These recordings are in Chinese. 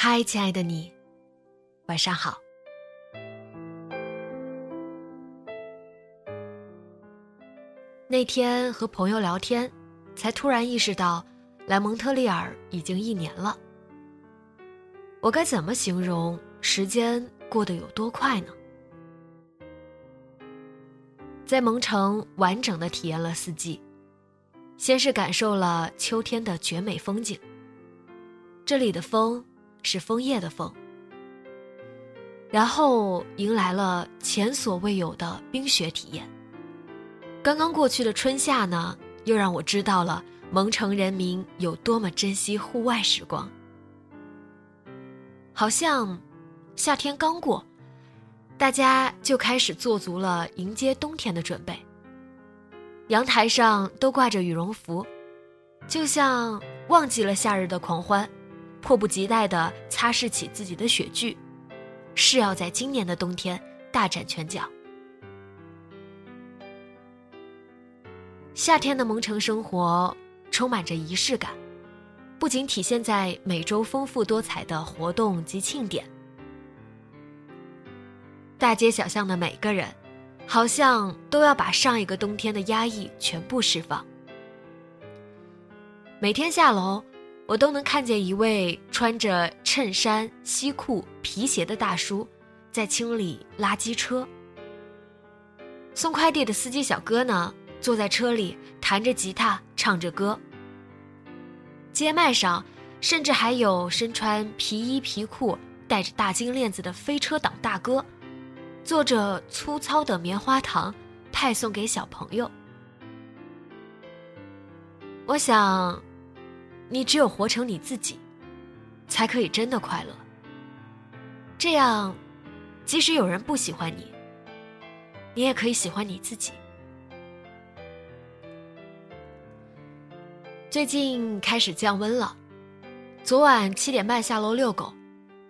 嗨，亲爱的你，晚上好。那天和朋友聊天，才突然意识到，来蒙特利尔已经一年了。我该怎么形容时间过得有多快呢？在蒙城完整的体验了四季，先是感受了秋天的绝美风景。这里的风。是枫叶的枫，然后迎来了前所未有的冰雪体验。刚刚过去的春夏呢，又让我知道了蒙城人民有多么珍惜户外时光。好像夏天刚过，大家就开始做足了迎接冬天的准备。阳台上都挂着羽绒服，就像忘记了夏日的狂欢。迫不及待地擦拭起自己的雪具，是要在今年的冬天大展拳脚。夏天的蒙城生活充满着仪式感，不仅体现在每周丰富多彩的活动及庆典，大街小巷的每个人，好像都要把上一个冬天的压抑全部释放。每天下楼。我都能看见一位穿着衬衫、西裤、皮鞋的大叔，在清理垃圾车。送快递的司机小哥呢，坐在车里弹着吉他，唱着歌。街卖上，甚至还有身穿皮衣皮裤、戴着大金链子的飞车党大哥，做着粗糙的棉花糖，派送给小朋友。我想。你只有活成你自己，才可以真的快乐。这样，即使有人不喜欢你，你也可以喜欢你自己。最近开始降温了，昨晚七点半下楼遛狗，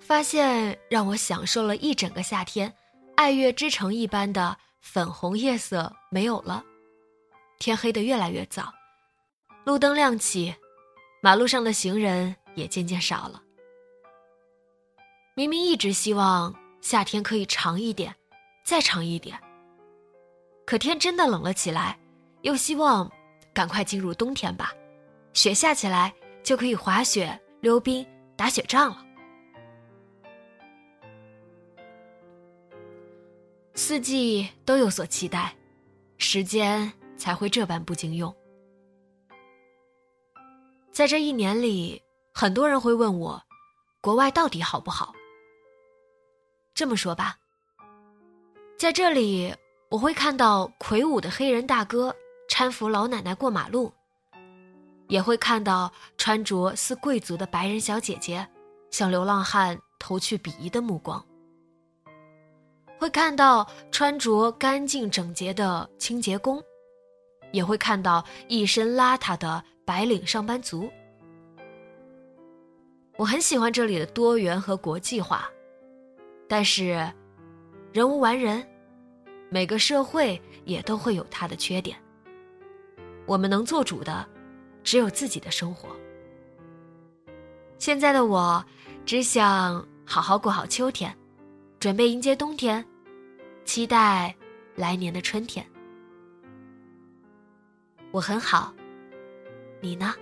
发现让我享受了一整个夏天，爱乐之城一般的粉红夜色没有了，天黑的越来越早，路灯亮起。马路上的行人也渐渐少了。明明一直希望夏天可以长一点，再长一点。可天真的冷了起来，又希望赶快进入冬天吧，雪下起来就可以滑雪、溜冰、打雪仗了。四季都有所期待，时间才会这般不经用。在这一年里，很多人会问我，国外到底好不好？这么说吧，在这里我会看到魁梧的黑人大哥搀扶老奶奶过马路，也会看到穿着似贵族的白人小姐姐向流浪汉投去鄙夷的目光，会看到穿着干净整洁的清洁工，也会看到一身邋遢的。白领上班族，我很喜欢这里的多元和国际化，但是人无完人，每个社会也都会有它的缺点。我们能做主的，只有自己的生活。现在的我，只想好好过好秋天，准备迎接冬天，期待来年的春天。我很好，你呢？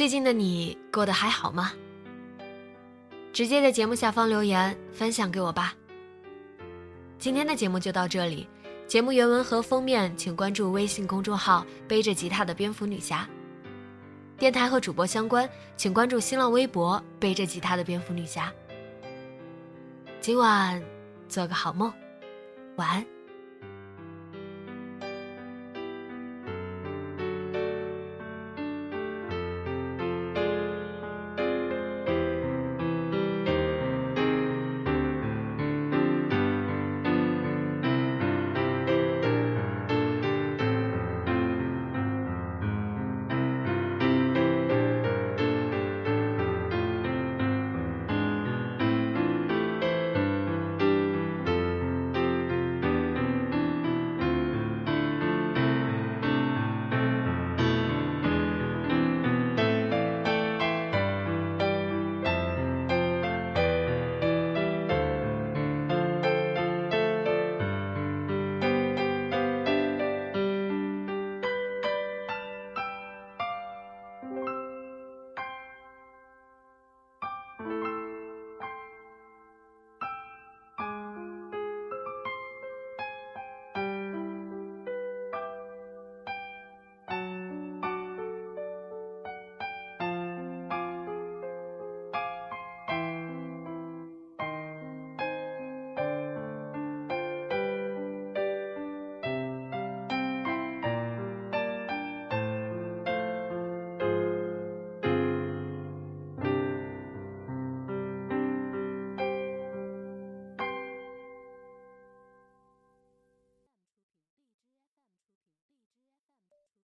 最近的你过得还好吗？直接在节目下方留言分享给我吧。今天的节目就到这里，节目原文和封面请关注微信公众号“背着吉他的蝙蝠女侠”。电台和主播相关，请关注新浪微博“背着吉他的蝙蝠女侠”。今晚做个好梦，晚安。